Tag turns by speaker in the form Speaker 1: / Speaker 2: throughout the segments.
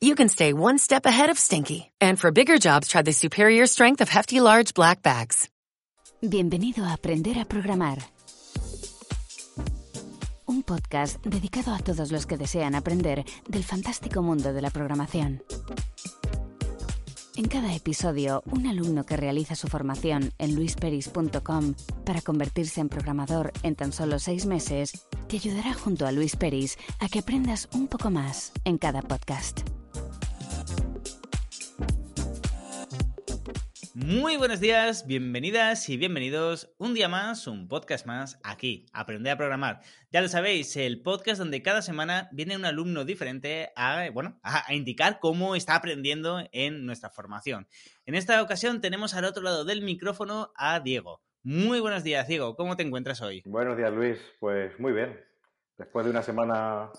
Speaker 1: you can stay one step ahead of stinky. And for bigger jobs, try the superior strength of Hefty Large Black Bags.
Speaker 2: Bienvenido a Aprender a Programar. Un podcast dedicado a todos los que desean aprender del fantástico mundo de la programación. En cada episodio, un alumno que realiza su formación en luisperis.com para convertirse en programador en tan solo seis meses, te ayudará junto a Luis Peris a que aprendas un poco más en cada podcast.
Speaker 3: Muy buenos días, bienvenidas y bienvenidos un día más, un podcast más aquí, Aprender a Programar. Ya lo sabéis, el podcast donde cada semana viene un alumno diferente a, bueno, a, a indicar cómo está aprendiendo en nuestra formación. En esta ocasión tenemos al otro lado del micrófono a Diego. Muy buenos días, Diego, ¿cómo te encuentras hoy?
Speaker 4: Buenos días, Luis. Pues muy bien. Después de una semana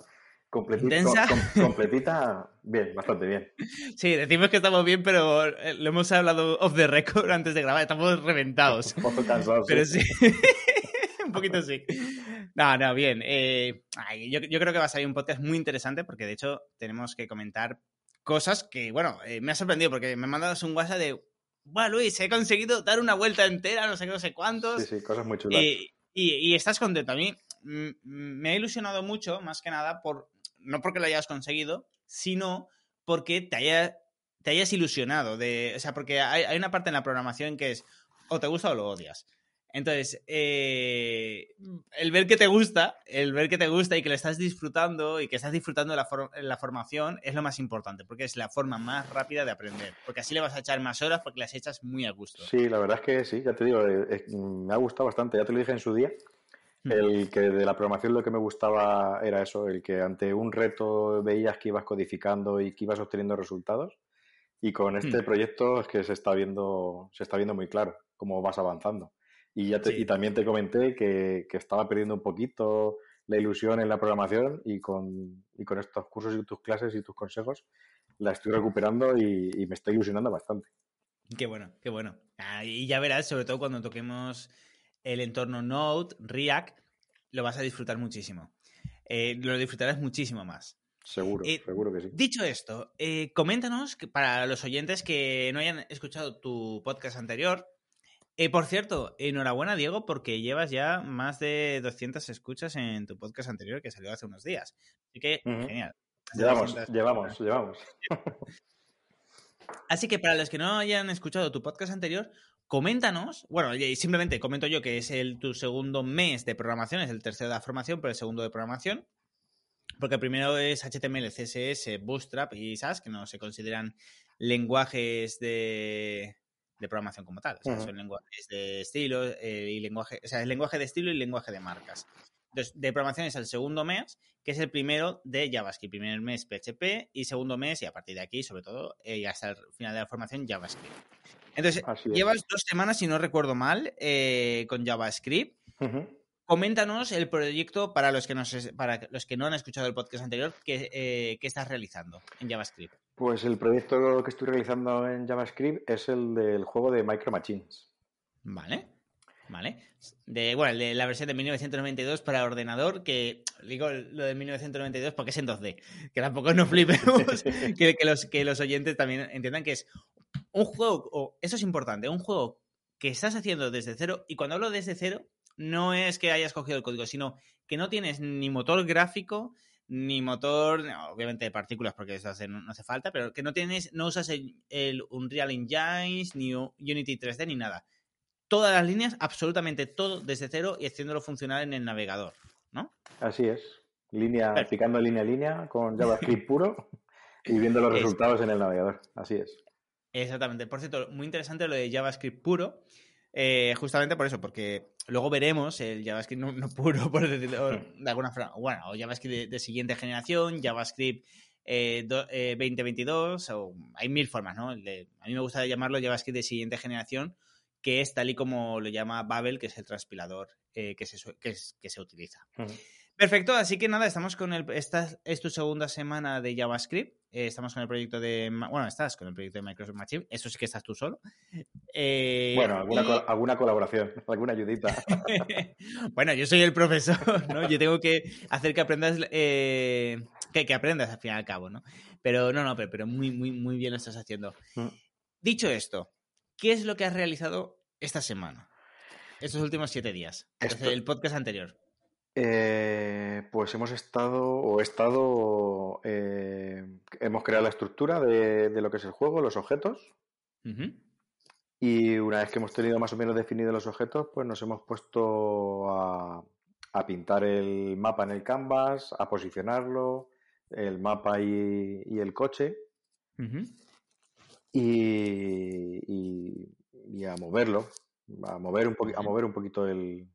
Speaker 4: completita,
Speaker 3: ¿Intensa?
Speaker 4: com- completita, bien, bastante bien.
Speaker 3: Sí, decimos que estamos bien, pero eh, lo hemos hablado off the record antes de grabar, estamos reventados.
Speaker 4: Un poco cansado,
Speaker 3: Pero
Speaker 4: sí.
Speaker 3: sí, un poquito sí. No, no, bien. eh, ay, yo, yo creo que va a salir un podcast muy interesante porque de hecho tenemos que comentar cosas que, bueno, eh, me ha sorprendido porque me mandas un WhatsApp de, bueno, Luis, he conseguido dar una vuelta entera, no sé qué, no sé cuántos.
Speaker 4: Sí, sí, cosas muy chulas.
Speaker 3: Y, y- y estás contento. A mí me ha ilusionado mucho, más que nada, por no porque lo hayas conseguido, sino porque te, te hayas ilusionado. De, o sea, porque hay, hay una parte en la programación que es o te gusta o lo odias. Entonces, eh, el ver que te gusta, el ver que te gusta y que lo estás disfrutando y que estás disfrutando de la, la formación es lo más importante, porque es la forma más rápida de aprender. Porque así le vas a echar más horas porque las echas muy a gusto.
Speaker 4: Sí, la verdad es que sí, ya te digo, eh, eh, me ha gustado bastante. Ya te lo dije en su día. El que de la programación lo que me gustaba era eso, el que ante un reto veías que ibas codificando y que ibas obteniendo resultados. Y con este
Speaker 3: Mm.
Speaker 4: proyecto es que se está viendo, se está viendo muy claro cómo vas avanzando. Y, ya te-
Speaker 3: Sí.
Speaker 4: y también te comenté que, que estaba perdiendo un poquito la ilusión en la programación y con, y con estos cursos y tus clases y tus consejos la estoy recuperando y, y me está ilusionando bastante.
Speaker 3: Qué bueno, qué bueno. Ah, y ya verás, sobre todo cuando toquemos el entorno Node, React, lo vas a disfrutar muchísimo. Eh, lo disfrutarás muchísimo más.
Speaker 4: Seguro,
Speaker 3: Eh,
Speaker 4: seguro que sí.
Speaker 3: Dicho esto, eh, coméntanos, que para los oyentes que no hayan escuchado tu podcast anterior, eh, por cierto, enhorabuena Diego, porque llevas ya más de 200 escuchas en tu podcast anterior que salió hace unos días. Así que, genial.
Speaker 4: Llevamos,
Speaker 3: 200
Speaker 4: llevamos, llevamos.
Speaker 3: Así que para los que no hayan escuchado tu podcast anterior, coméntanos, bueno, simplemente comento yo que es el tu segundo mes de programación, es el tercero de la formación, pero el segundo de programación, porque el primero es HTML, CSS, Bootstrap y SAS, que no se consideran lenguajes de, de programación como tal, o sea,
Speaker 4: Ujú.
Speaker 3: son lenguajes de estilo eh, y lenguaje, o sea, es lenguaje de estilo y lenguaje de marcas. Entonces, de programación es el segundo mes, que es el primero de JavaScript. Primer mes PHP y segundo mes, y a partir de aquí, sobre todo, eh, y hasta el final de la formación, JavaScript. Entonces, llevas dos semanas, si no recuerdo mal, eh, con JavaScript. Coméntanos el proyecto para los que, nos, para los que no han escuchado el podcast anterior, que, eh, que estás realizando en JavaScript.
Speaker 4: Pues el proyecto que estoy realizando en JavaScript es el del juego de Micro Machines.
Speaker 3: Vale. Vale. De, bueno, de la versión de 1992 para ordenador, que digo lo de 1992 porque es en 2D. Que tampoco nos flipemos. que, que los, que los oyentes también entiendan que es un juego, o eso es importante, un juego que estás haciendo desde cero. Y cuando hablo desde cero, no es que hayas cogido el código, sino que no tienes ni motor gráfico, ni motor, obviamente de partículas porque eso hace- no hace falta, pero que no tienes, no usas el, el Unreal Engine, ni Unity 3D, ni nada. Todas las líneas, absolutamente todo desde cero y haciéndolo funcionar en el navegador, ¿no?
Speaker 4: Así es. Línea,
Speaker 3: Perfecto.
Speaker 4: picando línea a línea con JavaScript puro y viendo los
Speaker 3: Es-
Speaker 4: resultados en el navegador. Así es.
Speaker 3: Exactamente. Por cierto, muy interesante lo de JavaScript puro. eh, justamente por eso, porque luego veremos el JavaScript no, puro, por decirlo de alguna forma. Bueno, o JavaScript de, siguiente generación, JavaScript eh, do- eh, 2022, o hay mil formas, ¿no? A mí me gusta llamarlo JavaScript de siguiente generación, que es tal y como lo llama Babel, que es el transpilador eh, que, se, que, que, se utiliza. Perfecto, así que nada, estamos con el. Esta es tu segunda semana de JavaScript. Eh, estamos con el proyecto de. Bueno, estás con el proyecto de Microsoft Machine. Eso sí que estás tú solo.
Speaker 4: Eh, bueno, alguna, alguna colaboración, alguna ayudita.
Speaker 3: bueno, yo soy el profesor, ¿no? Yo tengo que hacer que aprendas. Eh, que, que, aprendas al fin y al cabo, ¿no? Pero no, no, pero, pero muy, muy, muy bien lo estás haciendo. Mm. Dicho esto, ¿qué es lo que has realizado esta semana? Estos últimos siete días. Desde el podcast anterior.
Speaker 4: Eh, pues hemos estado, o he estado, eh, hemos creado la estructura de, lo que es el juego, los objetos. Y una vez que hemos tenido más o menos definidos los objetos, pues nos hemos puesto a, pintar el mapa en el canvas, a posicionarlo, el mapa y, el coche. y, a moverlo, a mover un, a mover un poquito el,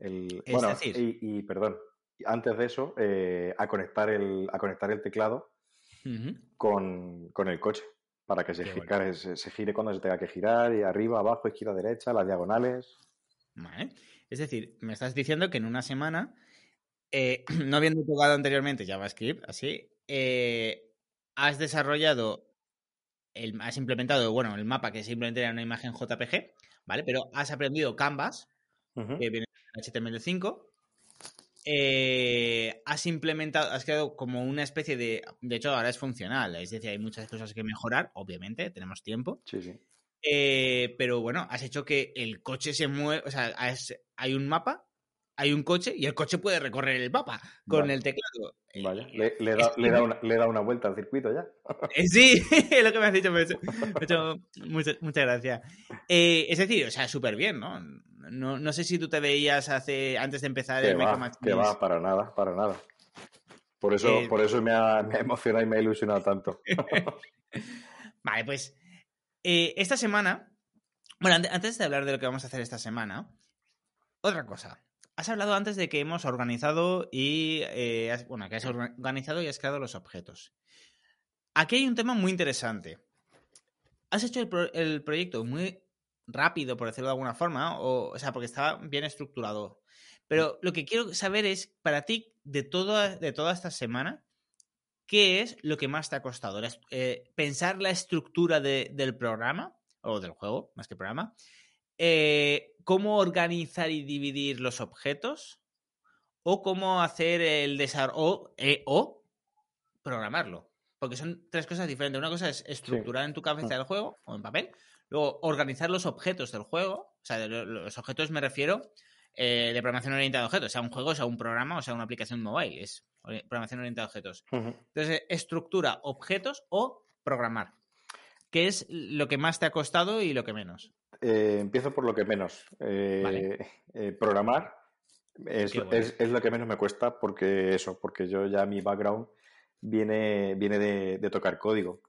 Speaker 4: bueno, y, perdón, antes de eso, eh, a, conectar el, a conectar el teclado con, el coche para que se, gire, cuando se tenga que girar, y arriba, abajo, izquierda, derecha, las diagonales.
Speaker 3: Es decir, me estás diciendo que en una semana, eh, no habiendo jugado anteriormente JavaScript, así, eh, has desarrollado, el, has implementado, bueno, el mapa que simplemente era una imagen JPG, ¿vale? Pero has aprendido Canvas, que viene HTML5. Eh, has implementado, has creado como una especie de. De hecho, ahora es funcional. Es decir, hay muchas cosas que mejorar, obviamente, tenemos tiempo.
Speaker 4: Sí, sí.
Speaker 3: Eh, pero bueno, has hecho que el coche se mueva. O sea, hay un mapa, hay un coche y el coche puede recorrer el mapa con el teclado.
Speaker 4: Vale, le, le, da, le, da una, le, da, una, vuelta al circuito ya.
Speaker 3: Eh, sí, es lo que me has dicho. Me ha hecho, muchas, muchas gracias. es decir, o sea, súper bien, ¿no? No, no sé si tú te veías hace antes de empezar
Speaker 4: el va, Que va, para nada, para nada. Por eso, eh, por eso me, ha, emocionado y me ha ilusionado tanto.
Speaker 3: vale, pues eh, esta semana, bueno, antes de hablar de lo que vamos a hacer esta semana, otra cosa. Has hablado antes de que hemos organizado y, eh, bueno, que has organizado y has creado los objetos. Aquí hay un tema muy interesante. Has hecho el, proyecto muy rápido, por decirlo de alguna forma, o, o sea, porque estaba bien estructurado. Pero lo que quiero saber es, para ti, de, toda, de toda esta semana, ¿qué es lo que más te ha costado? Eh, ¿Pensar la estructura del programa, o del juego, más que programa? Eh, ¿Cómo organizar y dividir los objetos? ¿O cómo hacer el desarrollo? Eh, o programarlo. Porque son tres cosas diferentes. Una cosa es estructurar en tu cabeza el juego o en papel. Luego, organizar los objetos del juego. O sea, los objetos me refiero eh, de programación orientada a objetos. Sea un juego, sea un programa o sea una aplicación mobile. Es programación orientada a objetos. Entonces, estructura, objetos o programar. ¿Qué es lo que más te ha costado y lo que menos?
Speaker 4: Eh, empiezo por lo que menos. Eh, programar es, lo que menos me cuesta porque eso, porque yo ya mi background viene, viene de tocar código.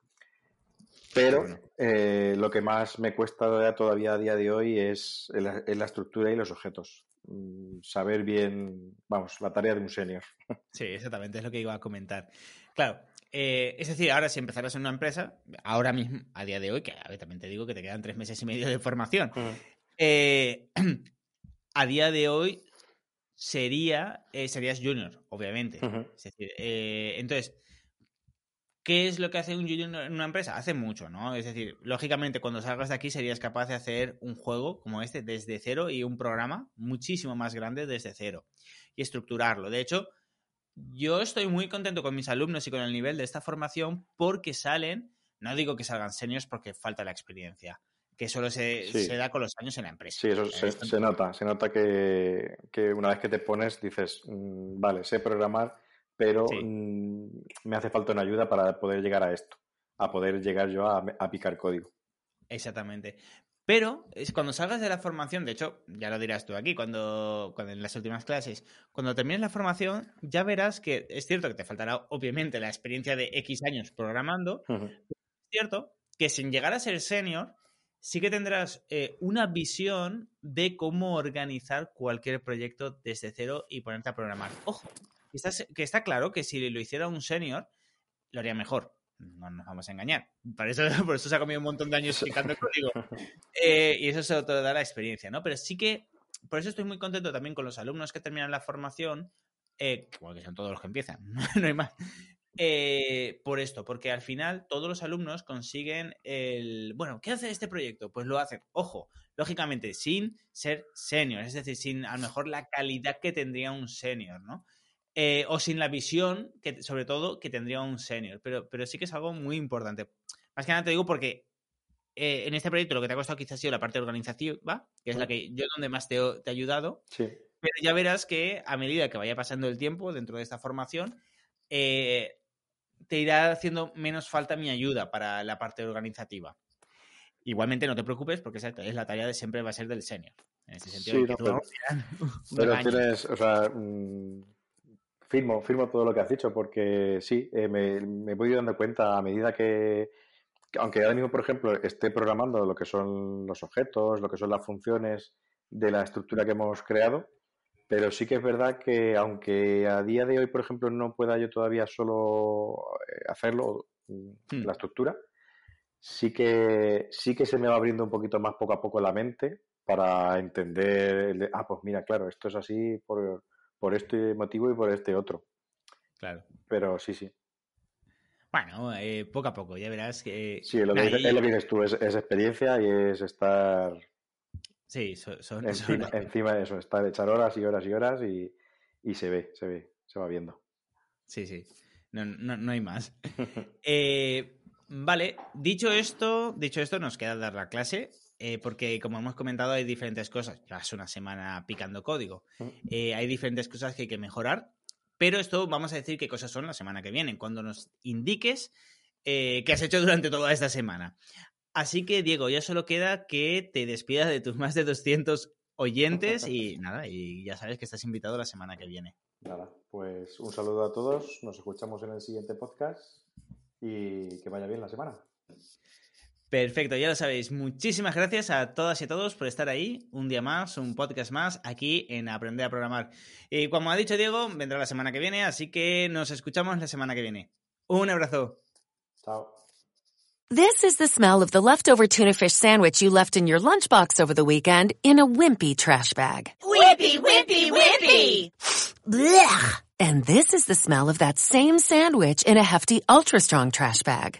Speaker 4: Pero eh, lo que más me cuesta todavía a día de hoy es, la estructura y los objetos. Mm, saber bien, vamos, la tarea de un senior.
Speaker 3: Sí, exactamente, es lo que iba a comentar. Claro, eh, es decir, ahora si empezaras en una empresa, ahora mismo, a día de hoy, que a ver, también te digo que te quedan tres meses y medio de formación, eh, a día de hoy sería, serías junior, obviamente. Es decir, entonces ¿Qué es lo que hace un junior en una empresa? Hace mucho, ¿no? Es decir, lógicamente cuando salgas de aquí serías capaz de hacer un juego como este desde cero y un programa muchísimo más grande desde cero y estructurarlo. De hecho, yo estoy muy contento con mis alumnos y con el nivel de esta formación porque salen, no digo que salgan seniors porque falta la experiencia, que solo se, da con los años en la empresa.
Speaker 4: Sí, eso se, nota, se nota que, que, una vez que te pones dices, mm, vale, sé programar pero mm, me hace falta una ayuda para poder llegar a esto, a poder llegar yo a, picar código.
Speaker 3: Exactamente. Pero es cuando salgas de la formación, de hecho, ya lo dirás tú aquí, cuando, cuando en las últimas clases, cuando termines la formación, ya verás que es cierto que te faltará, obviamente, la experiencia de X años programando. Es cierto que sin llegar a ser senior, sí que tendrás eh, una visión de cómo organizar cualquier proyecto desde cero y ponerte a programar. Ojo, que está, claro que si lo hiciera un senior, lo haría mejor. No nos vamos a engañar. Por eso, por eso se ha comido un montón de años explicando el código. Eh, y eso se lo da la experiencia, ¿no? Pero sí que, por eso estoy muy contento también con los alumnos que terminan la formación, eh, bueno, que son todos los que empiezan, no hay más. Eh, por esto, porque al final todos los alumnos consiguen el. Bueno, ¿qué hace este proyecto? Pues lo hacen, ojo, lógicamente, sin ser senior, es decir, sin a lo mejor la calidad que tendría un senior, ¿no? Eh, o sin la visión, que, sobre todo, que tendría un senior. Pero, pero sí que es algo muy importante. Más que nada te digo porque eh, en este proyecto lo que te ha costado quizás ha sido la parte organizativa, que es la que yo donde más te, te he ayudado.
Speaker 4: Sí.
Speaker 3: Pero ya verás que a medida que vaya pasando el tiempo dentro de esta formación, eh, te irá haciendo menos falta mi ayuda para la parte organizativa. Igualmente no te preocupes porque es la tarea de siempre va a ser del senior. En ese sentido,
Speaker 4: Sí,
Speaker 3: que
Speaker 4: no,
Speaker 3: tú
Speaker 4: pero- Pero tienes, o sea, mm, firmo, firmo todo lo que has dicho, porque sí, eh, me, me voy dando cuenta a medida que, que aunque ahora mismo, por ejemplo, esté programando lo que son los objetos, lo que son las funciones de la estructura que hemos creado, pero sí que es verdad que aunque a día de hoy, por ejemplo, no pueda yo todavía solo eh, hacerlo, mm,
Speaker 3: Hmm.
Speaker 4: la estructura, sí que, sí que se me va abriendo un poquito más poco a poco la mente para entender, el de, ah, pues mira, claro, esto es así por, por este motivo y por este otro.
Speaker 3: Claro.
Speaker 4: Pero sí, sí.
Speaker 3: Bueno, eh, poco a poco, ya verás que.
Speaker 4: Sí, lo que,
Speaker 3: Nah,
Speaker 4: dices-
Speaker 3: y-
Speaker 4: es lo que dices tú, es, es experiencia y es estar
Speaker 3: Sí, son, son-
Speaker 4: encima,
Speaker 3: son-
Speaker 4: encima de eso, estar echar horas y horas y horas y, y se ve, se ve, se va viendo.
Speaker 3: Sí, sí. No, no, no hay más. Eh, vale, dicho esto, dicho esto, nos queda dar la clase. Eh, porque como hemos comentado, hay diferentes cosas. Llevas una semana picando código. Eh, hay diferentes cosas que hay que mejorar. Pero esto vamos a decir qué cosas son la semana que viene, cuando nos indiques eh, qué has hecho durante toda esta semana. Así que, Diego, ya solo queda que te despidas de tus más de 200 oyentes y nada, y ya sabes que estás invitado la semana que viene.
Speaker 4: Nada, pues un saludo a todos, nos escuchamos en el siguiente podcast y que vaya bien la semana.
Speaker 3: Perfecto, ya lo sabéis. Muchísimas gracias a todas y a todos por estar ahí. Un día más, un podcast más aquí en Aprender a Programar. Y como ha dicho Diego, vendrá la semana que viene, así que nos escuchamos la semana que viene. Un abrazo.
Speaker 4: Chao.
Speaker 1: This is the smell of the leftover tuna fish sandwich you left in your lunchbox over the weekend in a wimpy trash bag.
Speaker 5: Whippy, whippy, whippy!
Speaker 1: Blech! And this is the smell of that same sandwich in a hefty, ultra strong trash bag.